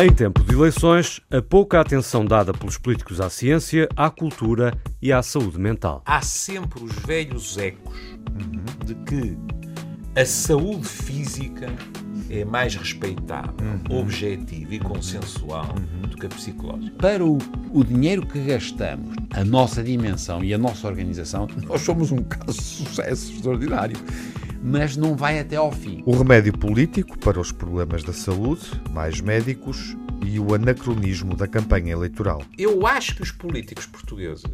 Em tempo de eleições, a pouca atenção dada pelos políticos à ciência, à cultura e à saúde mental. Há sempre os velhos ecos de que a saúde física é mais respeitável, objetiva e consensual do que a psicológica. Para o, o dinheiro que gastamos, a nossa dimensão e a nossa organização, nós somos um caso de sucesso extraordinário. Mas não vai até ao fim. O remédio político para os problemas da saúde, mais médicos e o anacronismo da campanha eleitoral. Eu acho que os políticos portugueses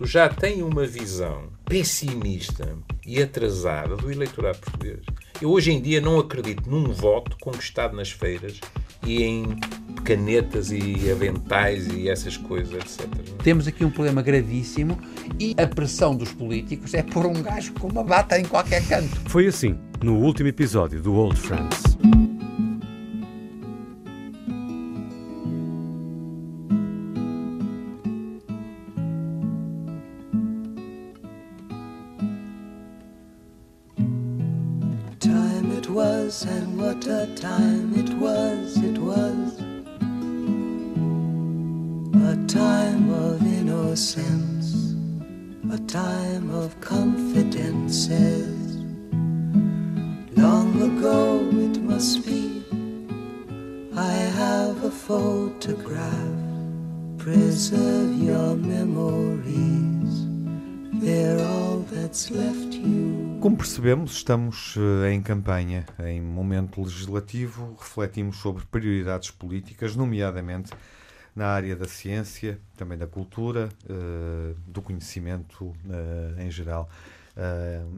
já têm uma visão pessimista e atrasada do eleitorado português. Eu hoje em dia não acredito num voto conquistado nas feiras e em canetas e aventais e essas coisas, etc. Temos aqui um problema gravíssimo e a pressão dos políticos é pôr um gajo com uma bata em qualquer canto. Foi assim no último episódio do Old Friends. Percebemos, estamos eh, em campanha, em momento legislativo, refletimos sobre prioridades políticas, nomeadamente na área da ciência, também da cultura, eh, do conhecimento eh, em geral.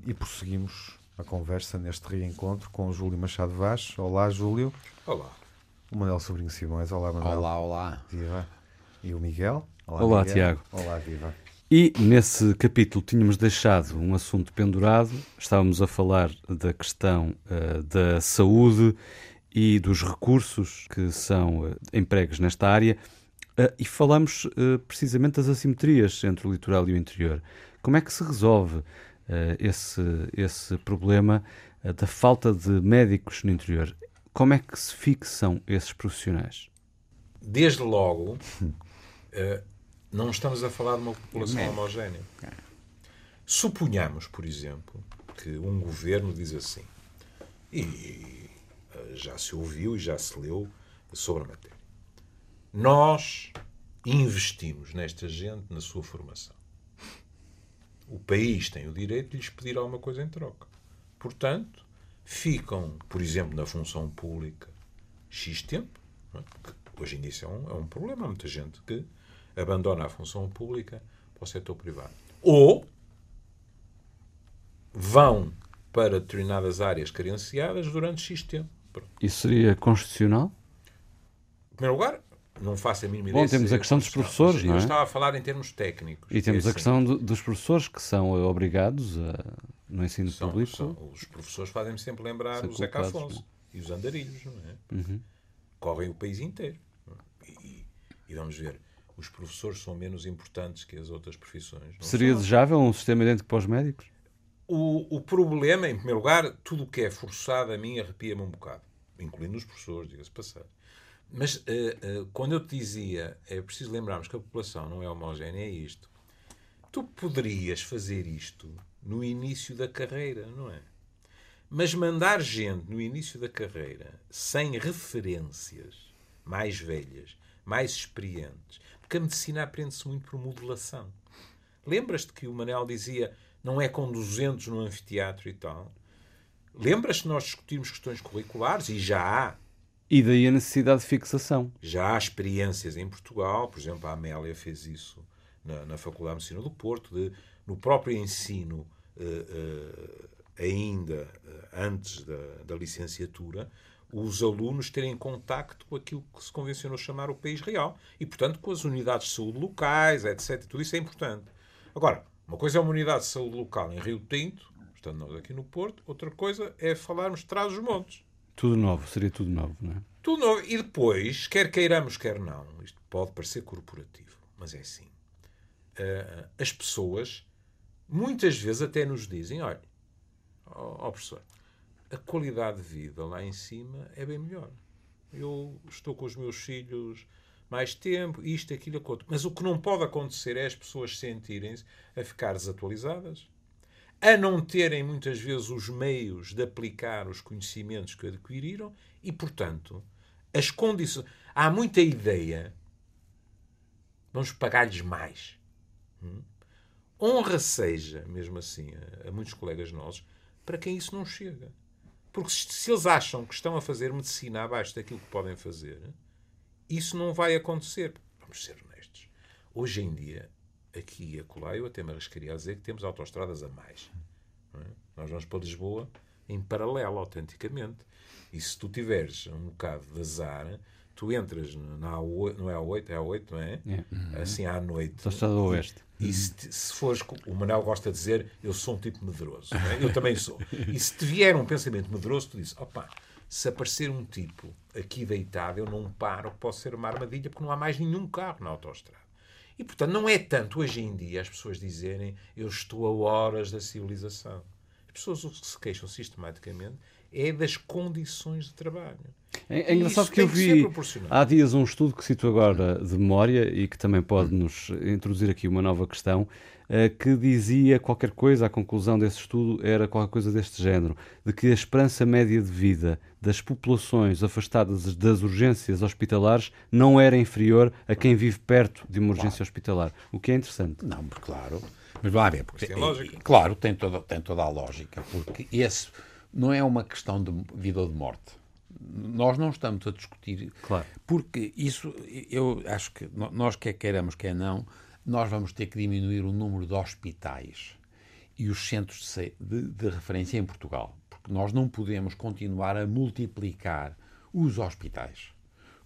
E prosseguimos a conversa neste reencontro com o Júlio Machado Vaz. Olá, Júlio. Olá. O Manuel Sobrinho Simões. Olá, Manuel. Olá, olá. Viva. E o Miguel. Olá, Miguel. Tiago. Olá, Viva. E nesse capítulo tínhamos deixado um assunto pendurado, estávamos a falar da questão eh, da saúde e dos recursos que são uh, empregos nesta área eh, e falamos eh, precisamente das assimetrias entre o litoral e o interior. Como é que se resolve eh, esse, esse problema eh, da falta de médicos no interior? Como é que se fixam esses profissionais? Desde logo, eh, não estamos a falar de uma população homogénea. Suponhamos, por exemplo, que um governo diz assim, e eh, já se ouviu e já se leu sobre a matéria. Nós investimos nesta gente na sua formação. O país tem o direito de lhes pedir alguma coisa em troca. Portanto, ficam, por exemplo, na função pública X tempo. é? Hoje em dia isso é um, é um problema. Há muita gente que abandona a função pública para o setor privado. Ou vão para determinadas áreas carenciadas durante X tempo. Isso seria constitucional? Em primeiro lugar, não faço a mínima Bom, ideia. se temos a é questão dos professores, não é? Eu estava a falar em termos técnicos. E temos É a assim, questão do- dos professores que são obrigados a, no ensino são- público. são- os professores fazem-me sempre lembrar Ser o Zeca Afonso e os andarilhos, não é? Uhum. Correm o país inteiro. é? E- e vamos ver, os professores são menos importantes que as outras profissões. Seria são? desejável um sistema idêntico para os médicos? O, o problema, em primeiro lugar, tudo o que é forçado a mim arrepia-me um bocado, incluindo os professores, diga-se passar. Mas eh, eh, quando eu te dizia, é preciso lembrarmos que a população não é homogénea, é isto. Tu poderias fazer isto no início da carreira, não é? Mas mandar gente no início da carreira sem referências mais velhas, mais experientes, porque a medicina aprende-se muito por modelação. Lembras-te que o Manel dizia não é com 200 no anfiteatro e tal? Lembras-te que nós discutimos questões curriculares e já há E daí a necessidade de fixação. já há experiências em Portugal, por exemplo, a Amélia fez isso na, na Faculdade de Medicina do Porto, de, no próprio ensino, eh, eh, ainda eh, antes da, da licenciatura, os alunos terem contacto com aquilo que se convencionou chamar o país real e, portanto, com as unidades de saúde locais, etc. Tudo isso é importante. Agora, uma coisa é uma unidade de saúde local em Rio Tinto, estando nós aqui no Porto, outra coisa é falarmos de trás os montes. Tudo novo, seria tudo novo, não é? Tudo novo. E depois, quer queiramos, quer não, isto pode parecer corporativo, mas é assim. Eh, as pessoas muitas vezes até nos dizem: olha, ó ó, professor, a qualidade de vida lá em cima é bem melhor. eu estou com os meus filhos mais tempo, isto, aquilo, aquilo. Mas o que não pode acontecer é as pessoas sentirem-se a ficar desatualizadas, a não terem muitas vezes os meios de aplicar os conhecimentos que adquiriram e, portanto, as condições. Há muita ideia. Vamos pagar-lhes mais. Hum? Honra seja, mesmo assim, a, a, muitos colegas nossos, para quem isso não chega. Porque se, se eles acham que estão a fazer medicina abaixo daquilo que podem fazer, isso não vai acontecer. Vamos ser honestos. Hoje em dia, aqui e acolá, eu até me arriscaria a dizer que temos autoestradas a mais. É? Nós vamos para Lisboa em paralelo, autenticamente. E se tu tiveres um bocado de azar, tu entras na A8, não é A8, é A8, não é? é. Assim à noite. Autostrada do Oeste. E se, se fores, o Manel gosta de dizer, eu sou um tipo medroso. É? Eu também sou. E se te vier um pensamento medroso, tu dizes, opa, se aparecer um tipo aqui deitado, eu não paro, posso ser uma armadilha, porque não há mais nenhum carro na autostrada. E, portanto, não é tanto hoje em dia as pessoas dizerem eu estou a horas da civilização. As pessoas o que se queixam sistematicamente é das condições de trabalho. É, é engraçado que eu vi que há dias um estudo que cito agora de memória e que também pode nos introduzir aqui uma nova questão, uh, que dizia qualquer coisa, a conclusão desse estudo era qualquer coisa deste género, de que a esperança média de vida das populações afastadas das urgências hospitalares não era inferior a quem vive perto de uma urgência claro. hospitalar, o que é interessante. Não, claro. Mas vá ver, porque, tem lógica. Claro, tem toda, tem toda a lógica, porque esse não é uma questão de vida ou de morte. Nós não estamos a discutir. Claro. Porque isso, eu acho que nós, quer queiramos, quer não, nós vamos ter que diminuir o número de hospitais e os centros de, de, de referência em Portugal. Porque nós não podemos continuar a multiplicar os hospitais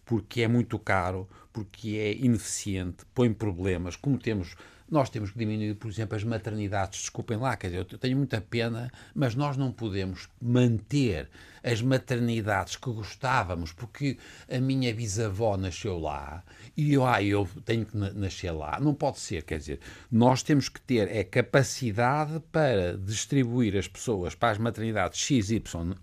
porque é muito caro, porque é ineficiente, põe problemas, como temos nós temos que diminuir, por exemplo, as maternidades. Desculpem lá, quer dizer, eu tenho muita pena, mas nós não podemos manter as maternidades que gostávamos, porque a minha bisavó nasceu lá e eu, ah, eu tenho que nascer lá. Não pode ser, quer dizer, nós temos que ter é capacidade para distribuir as pessoas para as maternidades X, Y,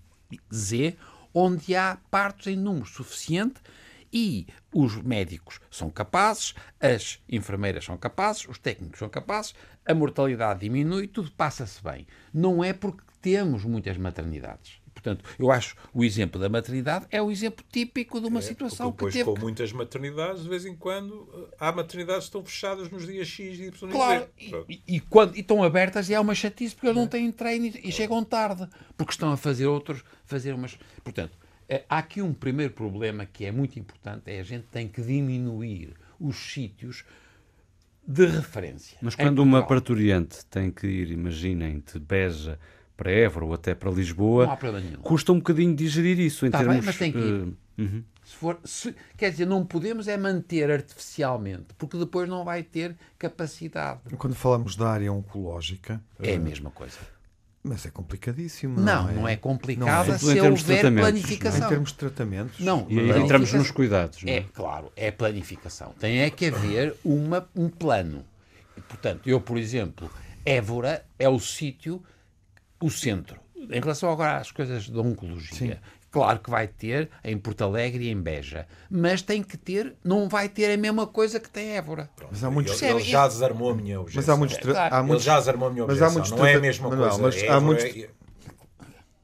Z, onde há partos em número suficiente e os médicos são capazes, as enfermeiras são capazes, os técnicos são capazes, a mortalidade diminui, tudo passa-se bem. Não é porque temos muitas maternidades. Portanto, eu acho o exemplo da maternidade é o exemplo típico de uma é, situação depois, que teve... com muitas maternidades, de vez em quando, há maternidades que estão fechadas nos dias X e Y. Claro, e, e, quando, e estão abertas e há uma chatice porque eles não têm treino e, e chegam tarde, porque estão a fazer outros, fazer umas... Portanto, é, há aqui um primeiro problema que é muito importante, é a gente tem que diminuir os sítios de referência. Mas quando uma parturiente tem que ir, imaginem, de Beja para Évora ou até para Lisboa, custa um bocadinho digerir isso em tá termos... Bem, mas tem que ir. Uh, uhum. se for, se, quer dizer, não podemos é manter artificialmente, porque depois não vai ter capacidade. Quando falamos da área oncológica... É a eh, mesma coisa mas é complicadíssimo. Não, não é, não é complicado não é. se houver planificação. Em termos de tratamentos. Não, e aí entramos nos cuidados. É? é? claro, é planificação. Tem é que haver uma, um plano. E, portanto, eu, por exemplo, Évora é o sítio, o centro. Em relação agora às coisas da oncologia, Sim. Claro que vai ter em Porto Alegre e em Beja, mas tem que ter, não vai ter a mesma coisa que tem Évora. Mas há muitos ele, ele já desarmou a minha objeção. Mas há muitos, é, há muitos, ele já desarmou a minha objeção. Mas há muitos não é a mesma coisa. Mas há é muitos...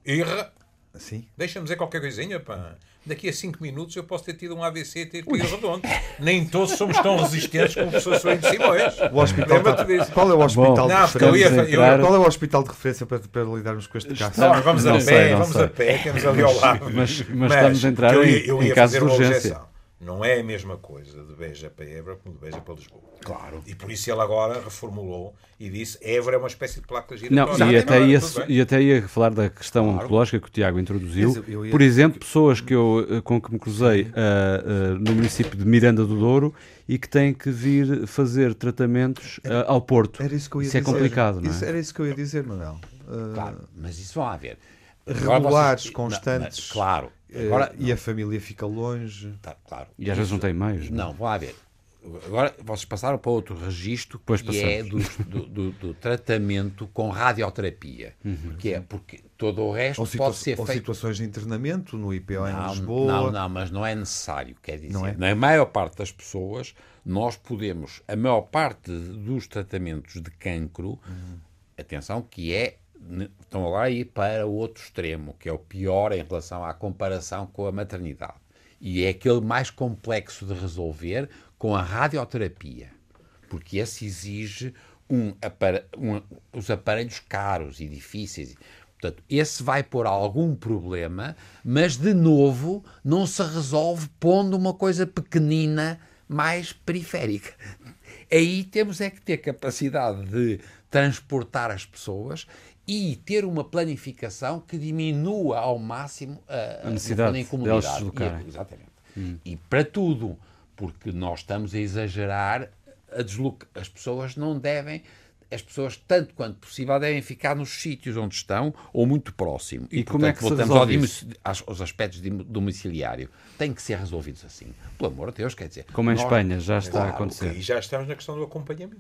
É... Irra. Deixa-me dizer qualquer coisinha, pá daqui a 5 minutos eu posso ter tido um AVC e ter que ir redondo. Nem todos somos tão resistentes como o professor Sorinho de Simões. O hospital tá... Qual é o hospital Bom, de não, referência? Eu ia, eu... Qual é o hospital de referência para, para lidarmos com este caso? Não, vamos a pé, sei, vamos sei. a pé, temos ali ao lado. Mas, mas, mas estamos a entrar eu ia, eu ia em casos de urgência. Não é a mesma coisa de Beja para Évora como de Beja para Lisboa. Claro. E por isso ele agora reformulou e disse Évora é uma espécie de placa giratória. Não, e até, ia, e até ia falar da questão claro. oncológica que o Tiago introduziu. Ia... Por exemplo, pessoas que eu, eh, com que me cruzei uh, uh, no município de Miranda do Douro e que têm que vir fazer tratamentos uh, ao Porto. Era isso que eu ia isso é dizer. é complicado, não é? Isso, era isso que eu ia dizer, Manuel. Claro, mas isso vão haver. Regulares, vocês... constantes. Não, claro. Agora, e a família fica longe. Tá, claro. E às vezes não tem mais. Não, não vão haver agora vocês passaram para outro registro Pois que é passamos. do, do, do- do tratamento com radioterapia. Uhum. Que é porque todo o resto Ou, pode ser ou feito. situações de internamento no IPO em Não, Lisboa. não, não, mas não é necessário. Quer dizer, Não é? na maior parte das pessoas, nós podemos, a maior parte dos tratamentos de cancro, atenção, que é, estão lá a ir para o outro extremo, que é o pior em relação à comparação com a maternidade. E é aquele mais complexo de resolver com a radioterapia, porque esse exige um um- os aparelhos caros e difíceis. Portanto, esse vai pôr algum problema, mas de novo não se resolve pondo uma coisa pequenina mais periférica. Aí temos é que ter capacidade de transportar as pessoas e ter uma planificação que diminua ao máximo a, A necessidade a se incomodidade. deslocarem. E- Exatamente. E para tudo, porque nós estamos a exagerar a desloca... As pessoas não devem, as pessoas, tanto quanto possível, devem ficar nos sítios onde estão ou muito próximo. E como é que se voltamos resolve ao isso? aos, aos aspectos de domiciliário. Têm que ser resolvidos assim. Pelo amor de Deus, quer dizer. Como em nós- Espanha já está a Claro, acontecer. E já estamos na questão do acompanhamento.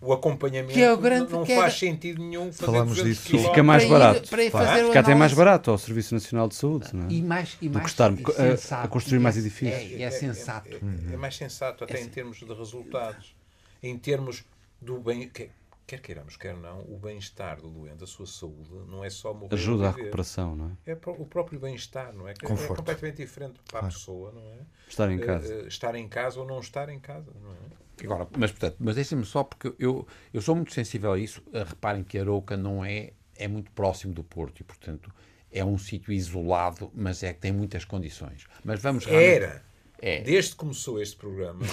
O acompanhamento Que é o grande- não que é- faz sentido nenhum fazer Falamos 200 disso. E fica mais Para ir- barato. para ir Claro. fazer o Fica até mais barato ao Serviço Nacional de Saúde, não é? E mais, e Do mais que estar e a- sensato. a construir E mais é- edifícios. É, é sensato. É, é mais sensato até em termos de resultados, em termos do bem, quer, quer queiramos, quer não, o bem-estar do doente, a sua saúde, não é só morrer Ajuda à recuperação, não é? É o próprio bem-estar, não é? Que É Conforto. completamente diferente para a pessoa, não é? Estar em Eh, casa. eh, estar em casa ou não estar em casa, não é? Agora, mas portanto, mas deixem-me só porque eu, eu sou muito sensível a isso. Eh, Reparem que Arouca não é é muito próximo do Porto e portanto é um sítio isolado, mas é que tem muitas condições. Mas vamos realmente- Era, É. desde que começou este programa,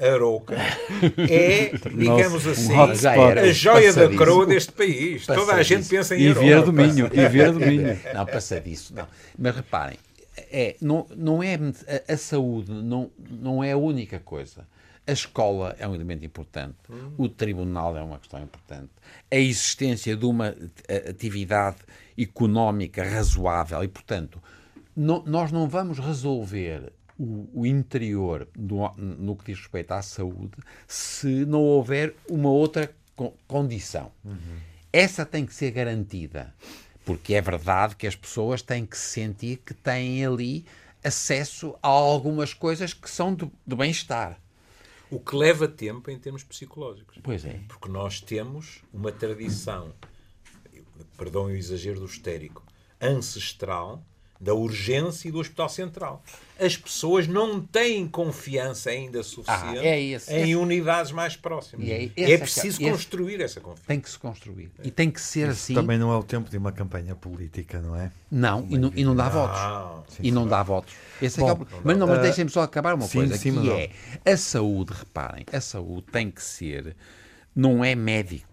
Arouca é, digamos um assim, era. a joia da Passadiço. coroa deste país. Toda a Passadiço. gente pensa em E Arouca. Vieira do Minho. E Vieira do Minho. Não, passa disso, não. Mas reparem, é, não, não é, a, a saúde não, não é a única coisa. A escola é um elemento importante, o tribunal é uma questão importante, a existência de uma eh, atividade económica razoável e, portanto, não- nós não vamos resolver o, o interior do- no que diz respeito à saúde se não houver uma outra co- condição. Essa tem que ser garantida, porque é verdade que as pessoas têm que se sentir que têm ali acesso a algumas coisas que são do bem-estar. O que leva tempo em termos psicológicos. Pois é. Porque nós temos uma tradição, perdão o exagero do histérico, ancestral da urgência e do Hospital Central. As pessoas não têm confiança ainda suficiente Ah, é esse- em esse- unidades mais próximas. E é- esse é é preciso esse- construir essa confiança. Tem que se construir. E tem que ser assim. Também não é o tempo de uma campanha política, não é? Não, e não, e não dá votos. Não. e não dá votos. Esse é que é o Bom, mas não, mas uh, deixem-me só acabar uma sim, coisa, sim, que é a saúde, reparem, a saúde tem que ser, não é médico.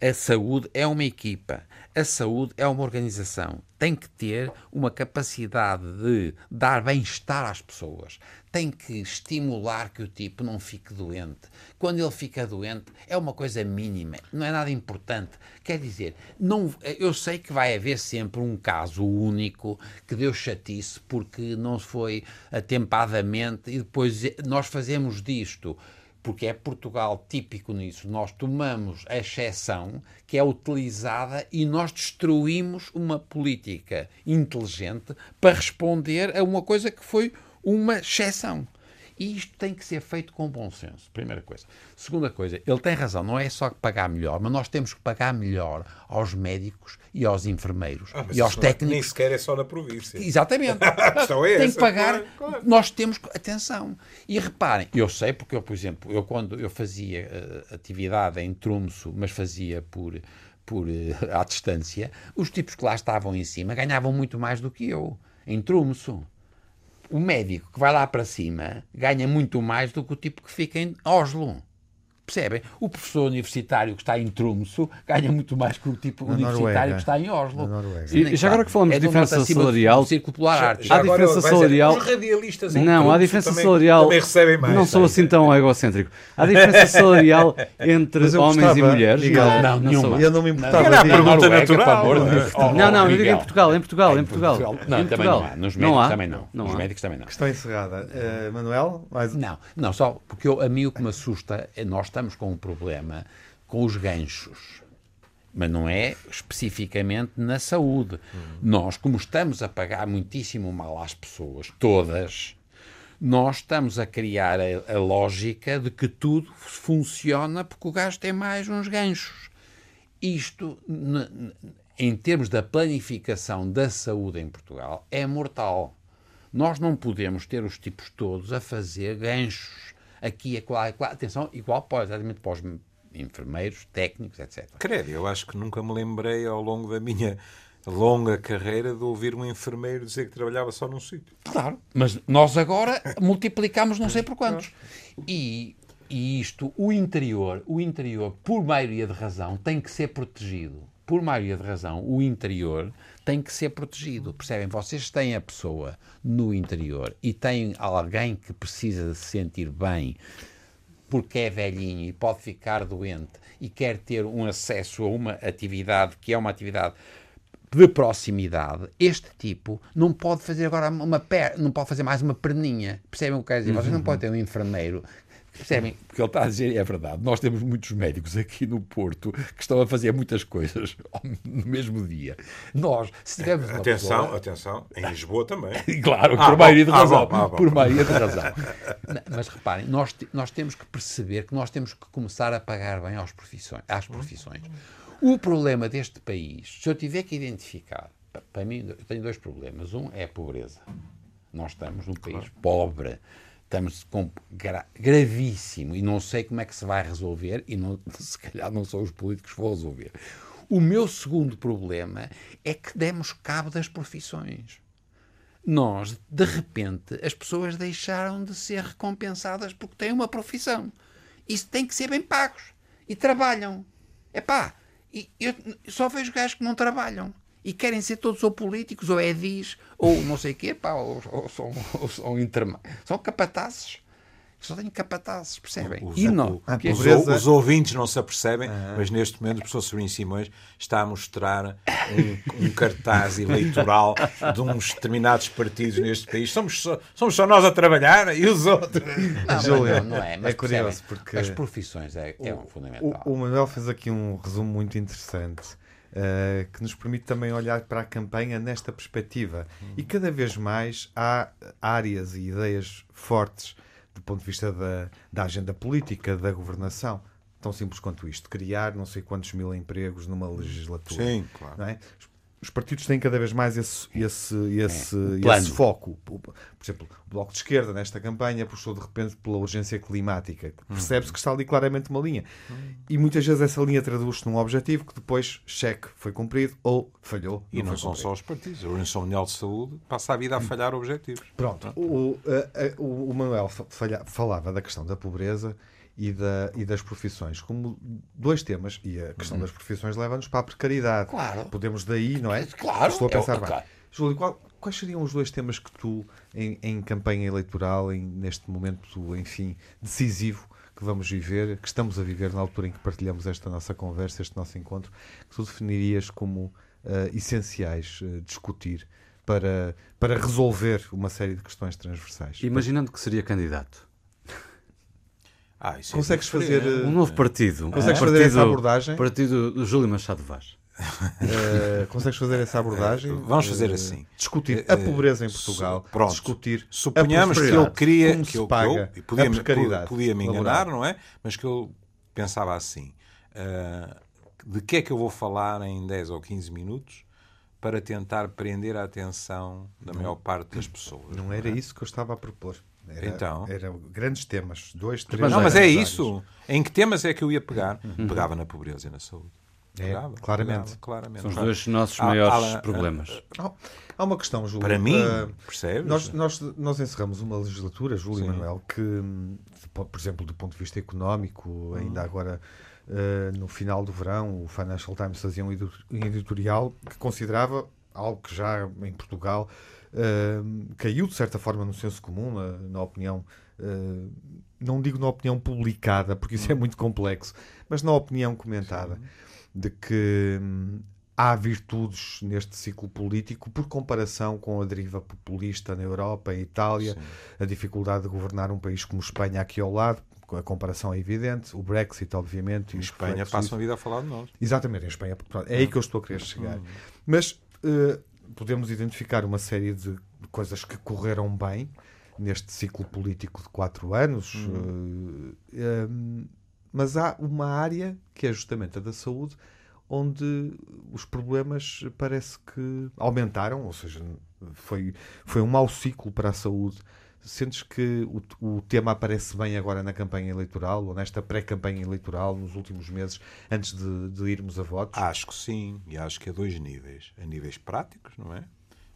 A saúde é uma equipa. A saúde é uma organização. Tem que ter uma capacidade de dar bem-estar às pessoas. Tem que estimular que o tipo não fique doente. Quando ele fica doente, é uma coisa mínima, não é nada importante. Quer dizer, não, eu sei que vai haver sempre um caso único que deu chatice porque não foi atempadamente e depois nós fazemos disto porque é Portugal típico nisso. Nós tomamos a exceção que é utilizada e nós destruímos uma política inteligente para responder a uma coisa que foi uma exceção. E isto tem que ser feito com bom senso, primeira coisa. Segunda coisa, ele tem razão, não é só pagar melhor, mas nós temos que pagar melhor aos médicos e aos enfermeiros Ah, e aos é- Nem técnicos sequer é só na província. Exatamente. questão é Tem essa, que pagar. claro, claro. Nós temos que- atenção. E reparem, eu sei porque eu, por exemplo, eu quando eu fazia eh, atividade em Tromso, mas fazia por por eh, à distância, os tipos que lá estavam em cima ganhavam muito mais do que eu em Tromso. O médico que vai lá para cima ganha muito mais do que o tipo que fica em Oslo. Percebem? O professor universitário que está em Tromso ganha muito mais que o tipo Na universitário Noruega. que está em Oslo. E já agora que falamos é de diferença salarial, do Círculo Polar Ártico. Há diferença salarial- Os radialistas em Não, há diferença também- salarial. Também recebem mais. não sou assim tão egocêntrico. Há diferença salarial entre homens e mulheres? Miguel, não, na nenhuma. saúde? Eu não me importava Era a pergunta Noruega, natural. não Não, não, eu digo em. Portugal, em Portugal, em Portugal. Não, Em também não há. Nos médicos há? também não. Não Nos há. médicos também não. Questão encerrada. Eh, Manuel, Não, não, só porque a mim o que me assusta é nós estamos com um problema com os ganchos. Mas não é especificamente na saúde. Nós, como estamos a pagar muitíssimo mal às pessoas, todas, nós estamos a criar a, a lógica de que tudo funciona porque o gajo tem mais uns ganchos. Isto, em termos da planificação da saúde em Portugal, é mortal. Nós não podemos ter os tipos todos a fazer ganchos aqui, acolá, acolá. Atenção, igual para, exatamente para os enfermeiros, técnicos, etc. Credo, eu acho que nunca me lembrei ao longo da minha longa carreira de ouvir um enfermeiro dizer que trabalhava só num sítio. Claro, mas nós agora multiplicamos não sei por quantos. E, e isto, o interior, o interior, por maioria de razão, tem que ser protegido. Por maioria de razão, o interior tem que ser protegido. Percebem? Vocês têm a pessoa no interior e têm alguém que precisa de se sentir bem porque é velhinho e pode ficar doente e quer ter um acesso a uma atividade que é uma atividade de proximidade, este tipo não pode fazer agora uma per... não pode fazer mais uma perninha. Percebem o que quer dizer? Vocês não podem ter um enfermeiro. Percebem? Porque ele está a dizer é verdade. Nós temos muitos médicos aqui no Porto que estão a fazer muitas coisas no mesmo dia. Nós, se tivermos uma Atenção, pessoa- atenção, em Lisboa também. Claro, Ah, por maioria de bom, ah, razão. bom, ah, bom. Por maioria de razão. Mas reparem, nós, nós temos que perceber que nós temos que começar a pagar bem aos profissões, às profissões. O problema deste país, se eu tiver que identificar, pa- para mim, eu tenho dois problemas. Um é a pobreza. Nós estamos num país pobre. Estamos com gra- gravíssimo e não sei como é que se vai resolver e não, se calhar não são os políticos que vão resolver. O meu segundo problema é que demos cabo das profissões nós, de repente, as pessoas deixaram de ser recompensadas porque têm uma profissão. Isso tem que ser bem pagos. E trabalham. Epá, eu só vejo gajos que não trabalham. E querem ser todos ou políticos, ou edis, ou não sei o quê, pá, ou, ou são, ou são, interma- são capatazes. Só tenho capatazes, percebem? Os- e não. o- porque- os, pobreza- os ouvintes não se apercebem, mas neste momento o professor Sobrinho Simões está a mostrar um, um cartaz eleitoral de uns determinados partidos neste país. Somos só, somos só nós a trabalhar e os outros. Não, mas Júlia, não, não é. Mas é curioso, porque As profissões é, é um fundamental. O, o Manuel fez aqui um resumo muito interessante eh, que nos permite também olhar para a campanha nesta perspectiva. E cada vez mais há áreas e ideias fortes do ponto de vista da, da agenda política, da governação. Tão simples quanto isto: criar não sei quantos mil empregos numa legislatura. Sim, claro. é? Os partidos têm cada vez mais esse, esse, esse, plano. esse foco. Por exemplo, o Bloco de Esquerda, nesta campanha, puxou de repente pela urgência climática. Percebe-se que está ali claramente uma linha. E muitas vezes essa linha traduz-se num objetivo que depois, cheque, foi cumprido ou falhou. E não foi são só os partidos. A Organização Mundial de Saúde passa a vida a falhar objetivos. Pronto, o, a- a- o, o Manuel fa- falha- falava da questão da pobreza e, da, e das profissões como dois temas, e a questão das profissões leva-nos para a precariedade. Claro. Podemos daí, não é? Claro, Estou a é pensar o- bem. claro. Júlio, qual- quais seriam os dois temas que tu, em, em campanha eleitoral, em, neste momento, enfim, decisivo que vamos viver, que estamos a viver na altura em que partilhamos esta nossa conversa, este nosso encontro, que tu definirias como eh, essenciais eh, discutir para, para resolver uma série de questões transversais? Imaginando que seria candidato. Ah, isso é Consegues diferente. fazer, Um novo partido. Consegues fazer essa abordagem? Partido do Júlio Machado Vaz. eh, consegues fazer essa abordagem? Vamos fazer Eh, assim. Discutir Eh, a pobreza em su- Portugal. pronto. Discutir Suponhamos a que eu queria que se eu, que paga eu e podia, a precariedade podia me enganar, laboral. não é? Mas que eu pensava assim: ah, de que é que eu vou falar em 10 ou 15 minutos para tentar prender a atenção da maior parte das pessoas? Não era isso que eu estava a propor. Era, Então? eram grandes temas, dois, três. Não, mas é isso. Em que temas é que eu ia pegar? Pegava na pobreza e na saúde. É, Pagava, claramente. pagava, claramente. São os dois nossos Ah, maiores ah, problemas. Há- Há uma questão, Júlio. Para mim, Ah, percebes? Nós, nós, nós encerramos uma legislatura, Júlio e Sim. Manuel, que, hum, po- por exemplo, do ponto de vista económico, Uhum. ainda agora eh, no final do verão, o Financial Times fazia um um editorial que considerava algo que já em Portugal caiu de certa forma no senso comum, na, na opinião, eh, não digo na opinião publicada, porque isso é Uhum. muito complexo, mas na opinião comentada, de que hum, há virtudes neste ciclo político por comparação com a deriva populista na Europa, em Itália, Sim. a dificuldade de governar um país como Espanha aqui ao lado, a comparação é evidente, o Brexit, obviamente. e Espanha disso. a vida a falar de nós. Exatamente, em Espanha. É aí que eu estou a querer chegar. Mas eh, podemos identificar uma série de coisas que correram bem neste ciclo político de quatro anos. eh, em, mas há uma área que é justamente a da saúde, onde os problemas parece que aumentaram, ou seja, foi, foi um mau ciclo para a saúde. Sentes que o, o tema aparece bem agora na campanha eleitoral ou nesta pré-campanha eleitoral, nos últimos meses, antes de, de irmos a votos? Acho que sim, e acho que a dois níveis. A níveis práticos, não é?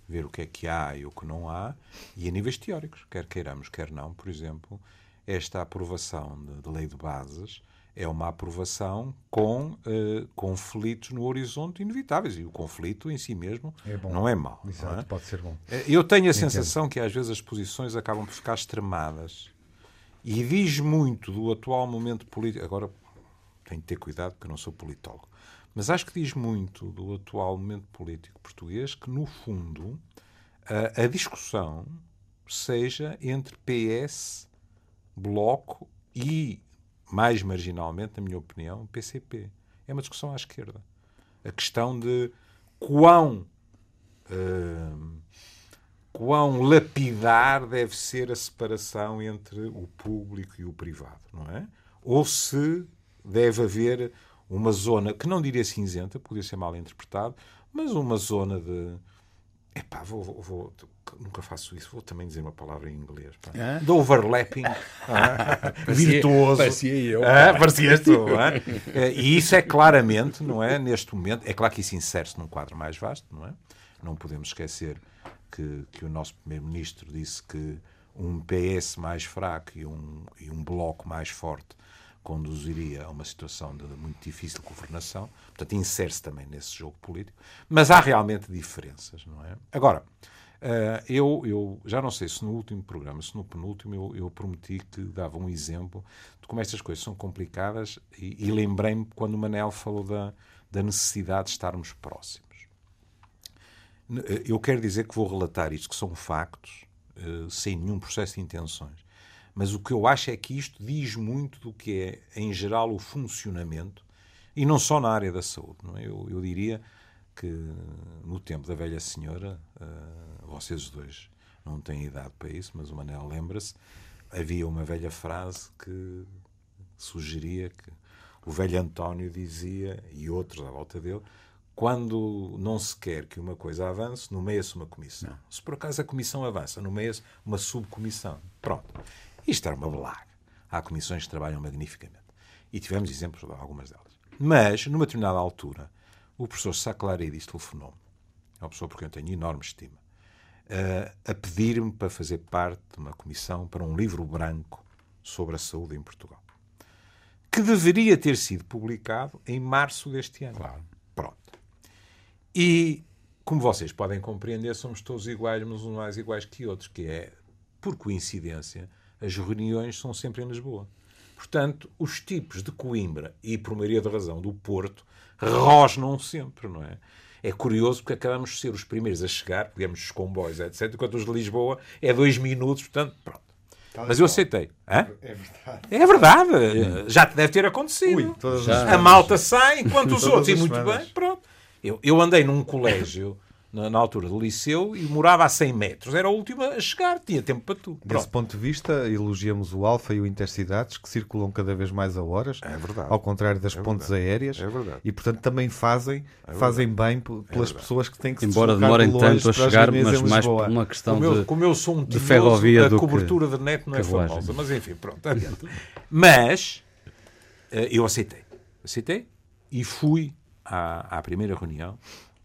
Ver o que é que há e o que não há, e a níveis teóricos, quer queiramos, quer não. Por exemplo, esta aprovação de, de lei de bases é uma aprovação com eh, conflitos no horizonte inevitáveis, e o conflito em si mesmo É não é mau. não Exato, é? pode ser bom. Eh, Eu tenho a sensação que às vezes as posições acabam por ficar extremadas. E diz muito do atual momento político. Agora, tenho de ter cuidado porque eu não sou politólogo. Mas acho que diz muito do atual momento político português que, no fundo, a, a discussão seja entre PS, Bloco e, mais marginalmente, na minha opinião, PCP. É uma discussão à esquerda. A questão de quão hum, quão lapidar deve ser a separação entre o público e o privado, não é? Ou se deve haver uma zona, que não diria cinzenta, podia ser mal interpretado, mas uma zona de. Epá, vou, vou, vou- nunca faço isso, vou também dizer uma palavra em inglês. pá. De overlapping ah, virtuoso. parecia eu. Ah, parecias tu? Eh, E isso é claramente, não é? Neste momento, é claro que isso insere-se num quadro mais vasto, não é? Não podemos esquecer que, que o nosso Primeiro-Ministro disse que um PS mais fraco e um, e um bloco mais forte conduziria a uma situação de muito difícil governação. Portanto, insere-se também nesse jogo político. Mas há realmente diferenças, não é? Agora, eh, eu, eu já não sei se no último programa, se no penúltimo, eu, eu prometi que dava um exemplo de como estas coisas são complicadas e, e lembrei-me quando o Manel falou da, da necessidade de estarmos próximos. Eh, Eu quero dizer que vou relatar isto, que são factos, eh, sem nenhum processo de intenções. Mas o que eu acho é que isto diz muito do que é, em geral, o funcionamento, e não só na área da saúde. Não é? eu, eu diria que no tempo da velha senhora, eh, vocês dois não têm idade para isso, mas o Manel lembra-se, havia uma velha frase que sugeria que o velho António dizia, e outros à volta dele, quando não se quer que uma coisa avance, nomeia-se uma comissão. Se por acaso a comissão avança, nomeia-se uma subcomissão. Pronto. Isto era uma blaga. Há comissões que trabalham magnificamente. E tivemos exemplos de algumas delas. Mas, numa determinada altura, o professor Saclaridis telefonou-me, é uma pessoa por quem eu tenho enorme estima, eh, a pedir-me para fazer parte de uma comissão para um livro branco sobre a saúde em Portugal que deveria ter sido publicado em março deste ano. Claro. Pronto. E, como vocês podem compreender, somos todos iguais, mas uns mais iguais que outros, que é, por coincidência, as reuniões são sempre em Lisboa. Portanto, os tipos de Coimbra e, por maioria de razão, do Porto, rosnam sempre, não é? É curioso porque acabamos de ser os primeiros a chegar, digamos, os comboios, etc., enquanto os de Lisboa é dois minutos, portanto, pronto. Mas eu aceitei. Hã? É verdade. É verdade. Já te deve ter acontecido. Ui, A malta sai, enquanto os outros, e muito semanas. bem, pronto. Eu, eu andei num colégio, na, na altura do liceu, e morava a 100 metros. Era a última a chegar, tinha tempo para tudo. Desse ponto de vista, elogiamos o Alfa e o Intercidades, que circulam cada vez mais a horas, É verdade. ao contrário das É pontes verdade. aéreas, É verdade. e portanto também fazem, fazem bem p- pelas pessoas que têm que se Embora deslocar de demorem longe tanto a chegar, mas mais por uma questão Como eu, de. como eu sou um de tinhoso, ferrovia a do que cobertura de net não é carruagem. famosa. Mas enfim, pronto, adiante. Mas eh, eu aceitei. Aceitei e fui à, à primeira reunião,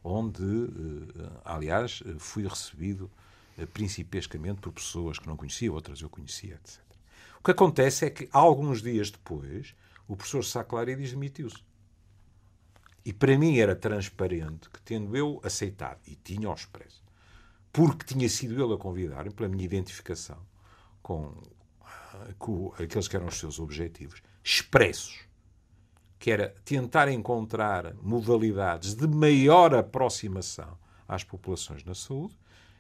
onde, eh, aliás, fui recebido eh, principescamente por pessoas que não conhecia, outras eu conhecia, etc. O que acontece é que, alguns dias depois, o professor Saclari demitiu-se. E para mim era transparente que, tendo eu aceitado, e tinha o expresso, porque tinha sido ele a convidar-me, pela minha identificação com, com aqueles que eram os seus objetivos, expressos, que era tentar encontrar modalidades de maior aproximação às populações na saúde,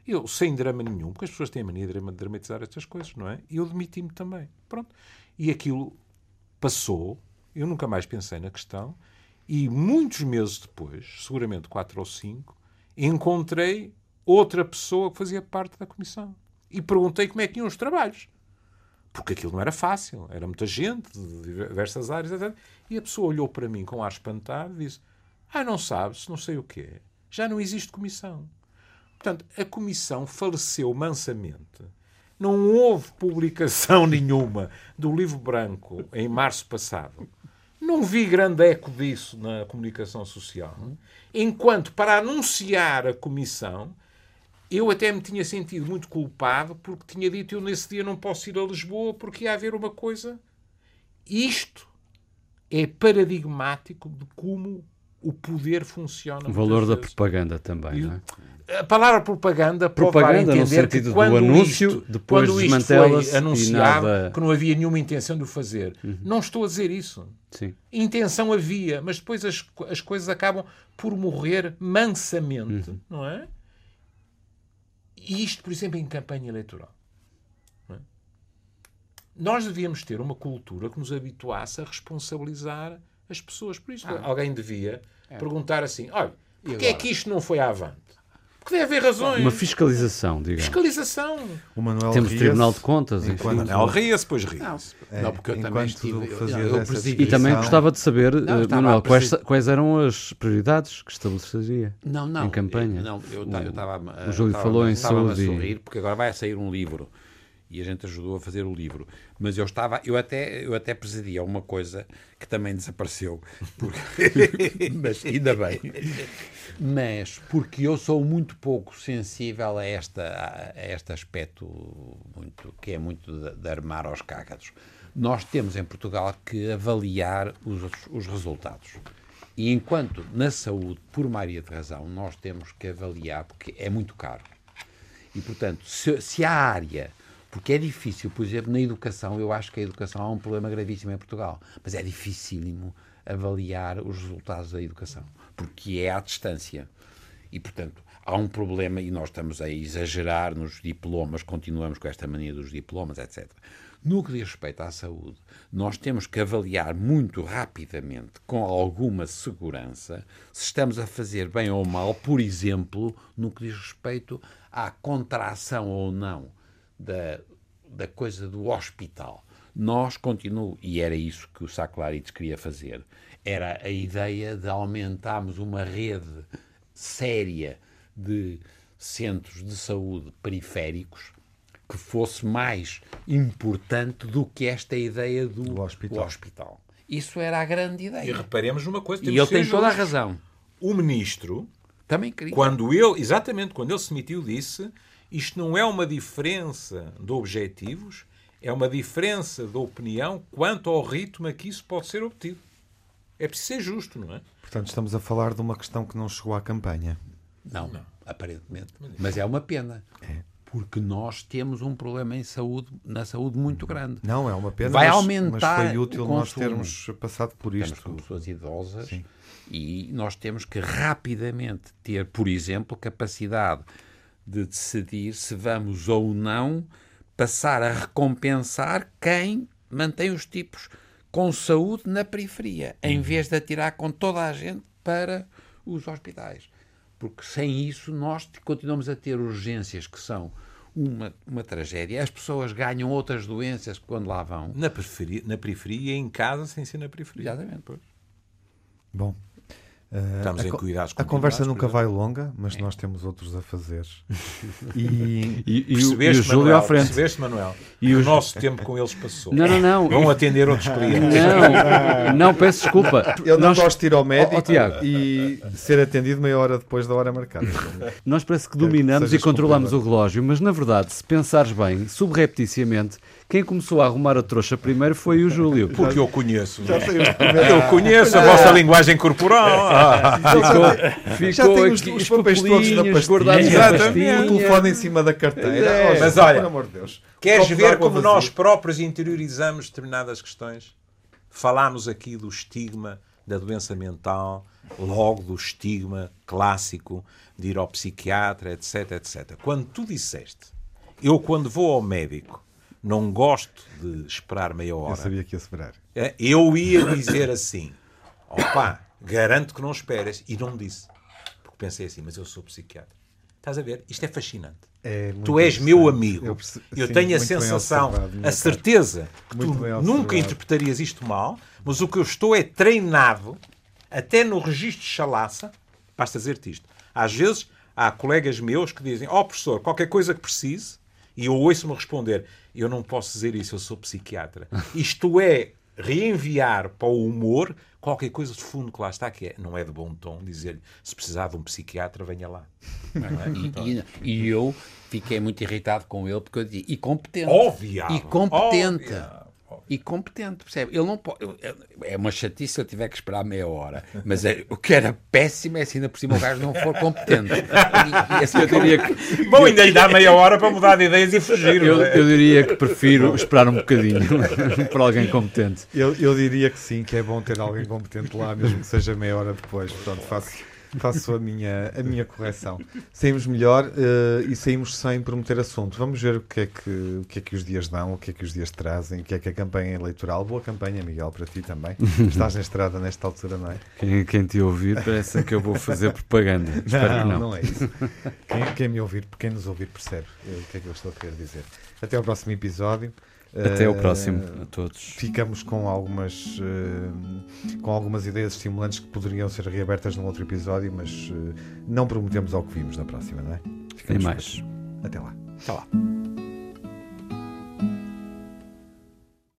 eu, sem drama nenhum, porque as pessoas têm a mania de dramatizar estas coisas, não é? E eu demiti-me também. Pronto. E aquilo passou, eu nunca mais pensei na questão, e muitos meses depois, seguramente quatro ou cinco, encontrei outra pessoa que fazia parte da comissão. E perguntei como é que iam os trabalhos. Porque aquilo não era fácil, era muita gente, de diversas áreas, etc. E a pessoa olhou para mim com ar espantado e disse: Ah, não sabes, não sei o quê. Já não existe comissão. Portanto, a comissão faleceu mansamente. Não houve publicação nenhuma do livro branco em março passado. Não vi grande eco disso na comunicação social. Enquanto, para anunciar a comissão, eu até me tinha sentido muito culpado porque tinha dito eu nesse dia não posso ir a Lisboa porque ia haver uma coisa. Isto é paradigmático de como o poder funciona. O valor da propaganda também, não é? A palavra propaganda, propaganda no sentido que quando do anúncio, isto, depois desmantela-se foi anunciado nada... que não havia nenhuma intenção de o fazer. Uhum. Não estou a dizer isso. Sim. Intenção havia, mas depois as, as coisas acabam por morrer mansamente, uhum. não é? E isto, por exemplo, em campanha eleitoral. É? Nós devíamos ter uma cultura que nos habituasse a responsabilizar as pessoas por isto. Ah, Alguém devia é. perguntar assim: olha, porquê é que isto não foi avante? Porque deve haver razões. Uma fiscalização, digamos. Fiscalização. O Manuel Temos ria Tribunal de Contas. Enquanto... Manuel ria-se, depois ria não, é, não, porque eu também estive... Eu, e também gostava de saber, não, uh, Manuel, quais, quais, eram as prioridades que estabeleceria não, não, em campanha? Eu, não, eu estava... O, o Júlio falou em saúde. a sorrir, porque agora vai sair um livro e a gente ajudou a fazer o livro. Mas eu estava, eu até, eu até presidia uma coisa que também desapareceu, porque, mas ainda bem. Mas porque eu sou muito pouco sensível a, esta, a este aspecto muito, que é muito de, de armar aos cágados. Nós temos em Portugal que avaliar os, os resultados. E enquanto na saúde, por maioria de razão, nós temos que avaliar, porque é muito caro. E, portanto, se, se a área porque é difícil, por exemplo, na educação, eu acho que a educação há um problema gravíssimo em Portugal, mas é dificílimo avaliar os resultados da educação, porque é à distância. E, portanto, há um problema, e nós estamos a exagerar nos diplomas, continuamos com esta mania dos diplomas, etc. No que diz respeito à saúde, nós temos que avaliar muito rapidamente, com alguma segurança, se estamos a fazer bem ou mal, por exemplo, no que diz respeito à contração ou não da, da coisa do hospital. Nós continuamos, e era isso que o Saclarides queria fazer, era a ideia de aumentarmos uma rede séria de centros de saúde periféricos que fosse mais importante do que esta ideia do, do hospital. hospital. Isso era a grande ideia. E reparemos numa coisa. E ele tem toda a razão. O ministro, também queria. Quando ele, exatamente, quando ele se demitiu, disse isto não é uma diferença de objetivos, é uma diferença de opinião quanto ao ritmo a que isso pode ser obtido. É preciso ser justo, não é? Portanto, estamos a falar de uma questão que não chegou à campanha. Não, não. aparentemente. Mas é uma pena. É. Porque nós temos um problema em saúde, na saúde muito grande. Não, é uma pena. Vai mas, aumentar. Mas foi útil nós termos passado por isto. Temos pessoas idosas Sim. e nós temos que rapidamente ter, por exemplo, capacidade de decidir se vamos ou não passar a recompensar quem mantém os tipos com saúde na periferia, em uhum. vez de atirar com toda a gente para os hospitais. Porque sem isso nós continuamos a ter urgências que são uma, uma tragédia. As pessoas ganham outras doenças quando lá vão. Na periferia, na periferia em casa sem ser na periferia. Exatamente. Pois. Bom, Estamos a, em cuidados a conversa nunca vai longa, mas nós temos outros a fazer. E, E, e o- e o Júlio Manuel? à frente. Percebeste, Manuel? E o os- nosso tempo com eles passou. Não, não, não. Vão atender outros clientes. Não, não, peço desculpa. eu não Nós, gosto de ir ao médico Ó, ó, Tiago. e ser atendido meia hora depois da hora marcada. nós parece que dominamos e sejas controlamos o relógio, mas na verdade, se pensares bem, subrepticiamente, quem começou a arrumar a trouxa primeiro foi o Júlio. Porque eu conheço. Eu conheço a vossa linguagem corporal. Ah, Ficou, Já tem os, os papéis todos na pastilha, o telefone em cima da carteira. É. Mas olha, amor de Deus. Queres ver como vazio. nós próprios interiorizamos determinadas questões? Falámos aqui do estigma da doença mental, logo do estigma clássico de ir ao psiquiatra, etc, etc. Quando tu disseste, eu quando vou ao médico não gosto de esperar meia Eu hora, sabia que ia esperar. é, eu ia dizer assim, opá, garanto que não esperes, e não disse. Porque pensei assim, mas eu sou psiquiatra. Estás a ver? Isto é fascinante. É Tu és meu amigo. Eu, perce- sim, tenho a sensação, a certeza que Muito tu nunca interpretarias isto mal, mas o que eu estou é treinado, até no registro de chalaça, basta dizer-te isto. Às vezes há colegas meus que dizem: Ó professor, qualquer coisa que precise, e eu ouço-me responder: Eu não posso dizer isso, eu sou psiquiatra. Isto é reenviar para o humor qualquer coisa de fundo que lá está, que é, não é de bom tom dizer-lhe: Se precisar de um psiquiatra, venha lá. E, e- e eu fiquei muito irritado com ele porque eu disse, e competente. Óbvio. E competente. Óbvio. E competente, percebe? Ele não pode. É uma chatice se eu tiver que esperar meia hora. Mas é- o que era péssimo é se ainda por cima o gajo não for competente. E, e assim Eu diria que, Bom, ainda lhe dá meia hora para mudar de ideias e fugir. eu, é? eu diria que prefiro esperar um bocadinho por alguém competente. Eu, eu diria que sim, que é bom ter alguém competente lá, mesmo que seja meia hora depois. Portanto, faço, faço a, minha, a minha correção. Saímos melhor eh, e saímos sem prometer assunto. Vamos ver o que, é que, o que é que os dias dão, o que é que os dias trazem, o que é que a campanha eleitoral. Boa campanha, Miguel, para ti também. Estás na estrada nesta altura, não é? Quem, quem te ouvir parece que eu vou fazer propaganda. Espero que não. é isso. Quem, quem me ouvir, quem nos ouvir, percebe eh, o que é que eu estou a querer dizer. Até ao próximo episódio. Até ao Eh, próximo a todos. ficamos com algumas eh, com algumas ideias estimulantes que poderiam ser reabertas num outro episódio, mas eh, não prometemos ao que vimos na próxima, não é? Nem Ficamos por mais. Até lá. Tá lá.